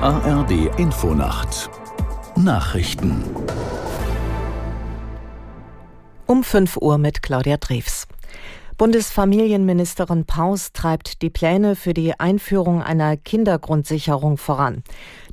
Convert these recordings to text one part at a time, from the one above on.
ARD Infonacht Nachrichten um 5 Uhr mit Claudia Drews. Bundesfamilienministerin Paus treibt die Pläne für die Einführung einer Kindergrundsicherung voran.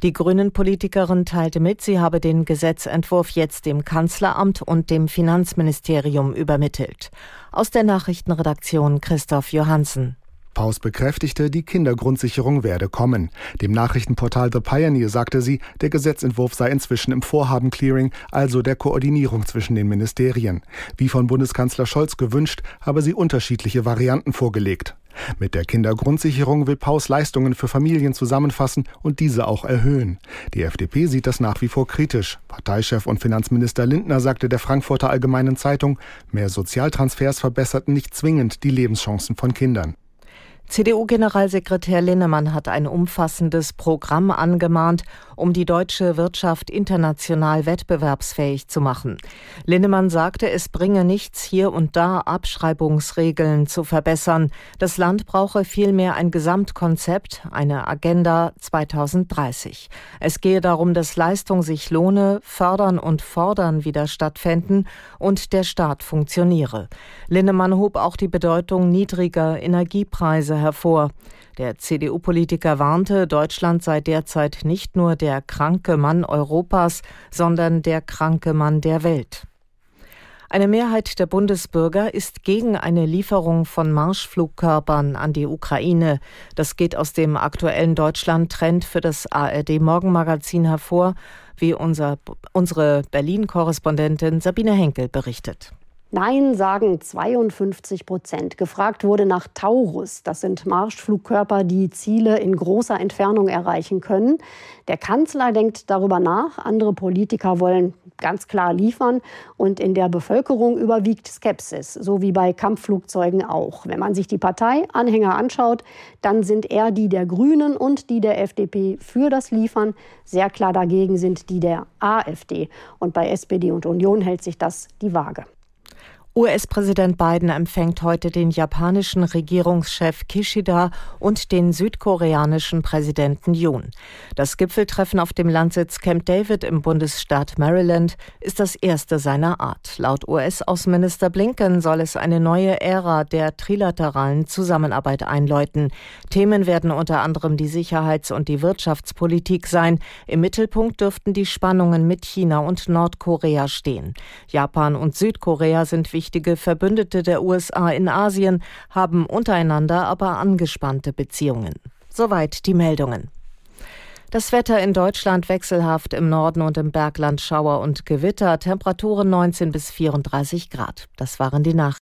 Die Grünen-Politikerin teilte mit, sie habe den Gesetzentwurf jetzt dem Kanzleramt und dem Finanzministerium übermittelt. Aus der Nachrichtenredaktion Christoph Johansen. Paus bekräftigte, die Kindergrundsicherung werde kommen. Dem Nachrichtenportal The Pioneer sagte sie, der Gesetzentwurf sei inzwischen im Vorhaben-Clearing, also der Koordinierung zwischen den Ministerien. Wie von Bundeskanzler Scholz gewünscht, habe sie unterschiedliche Varianten vorgelegt. Mit der Kindergrundsicherung will Paus Leistungen für Familien zusammenfassen und diese auch erhöhen. Die FDP sieht das nach wie vor kritisch. Parteichef und Finanzminister Lindner sagte der Frankfurter Allgemeinen Zeitung, mehr Sozialtransfers verbesserten nicht zwingend die Lebenschancen von Kindern. CDU-Generalsekretär Linnemann hat ein umfassendes Programm angemahnt, um die deutsche Wirtschaft international wettbewerbsfähig zu machen. Linnemann sagte, es bringe nichts, hier und da Abschreibungsregeln zu verbessern. Das Land brauche vielmehr ein Gesamtkonzept, eine Agenda 2030. Es gehe darum, dass Leistung sich lohne, fördern und fordern wieder stattfänden und der Staat funktioniere. Linnemann hob auch die Bedeutung niedriger Energiepreise Krise hervor. Der CDU-Politiker warnte, Deutschland sei derzeit nicht nur der kranke Mann Europas, sondern der kranke Mann der Welt. Eine Mehrheit der Bundesbürger ist gegen eine Lieferung von Marschflugkörpern an die Ukraine. Das geht aus dem aktuellen Deutschland-Trend für das ARD-Morgenmagazin hervor, wie unser, unsere Berlin-Korrespondentin Sabine Henkel berichtet. Nein sagen 52 Prozent. Gefragt wurde nach Taurus. Das sind Marschflugkörper, die Ziele in großer Entfernung erreichen können. Der Kanzler denkt darüber nach. Andere Politiker wollen ganz klar liefern. Und in der Bevölkerung überwiegt Skepsis, so wie bei Kampfflugzeugen auch. Wenn man sich die Parteianhänger anschaut, dann sind eher die der Grünen und die der FDP für das Liefern. Sehr klar dagegen sind die der AfD. Und bei SPD und Union hält sich das die Waage. US-Präsident Biden empfängt heute den japanischen Regierungschef Kishida und den südkoreanischen Präsidenten Yoon. Das Gipfeltreffen auf dem Landsitz Camp David im Bundesstaat Maryland ist das erste seiner Art. Laut US-Außenminister Blinken soll es eine neue Ära der trilateralen Zusammenarbeit einläuten. Themen werden unter anderem die Sicherheits- und die Wirtschaftspolitik sein. Im Mittelpunkt dürften die Spannungen mit China und Nordkorea stehen. Japan und Südkorea sind wichtig wichtige Verbündete der USA in Asien, haben untereinander aber angespannte Beziehungen. Soweit die Meldungen. Das Wetter in Deutschland wechselhaft im Norden und im Bergland Schauer und Gewitter, Temperaturen 19 bis 34 Grad. Das waren die Nachrichten.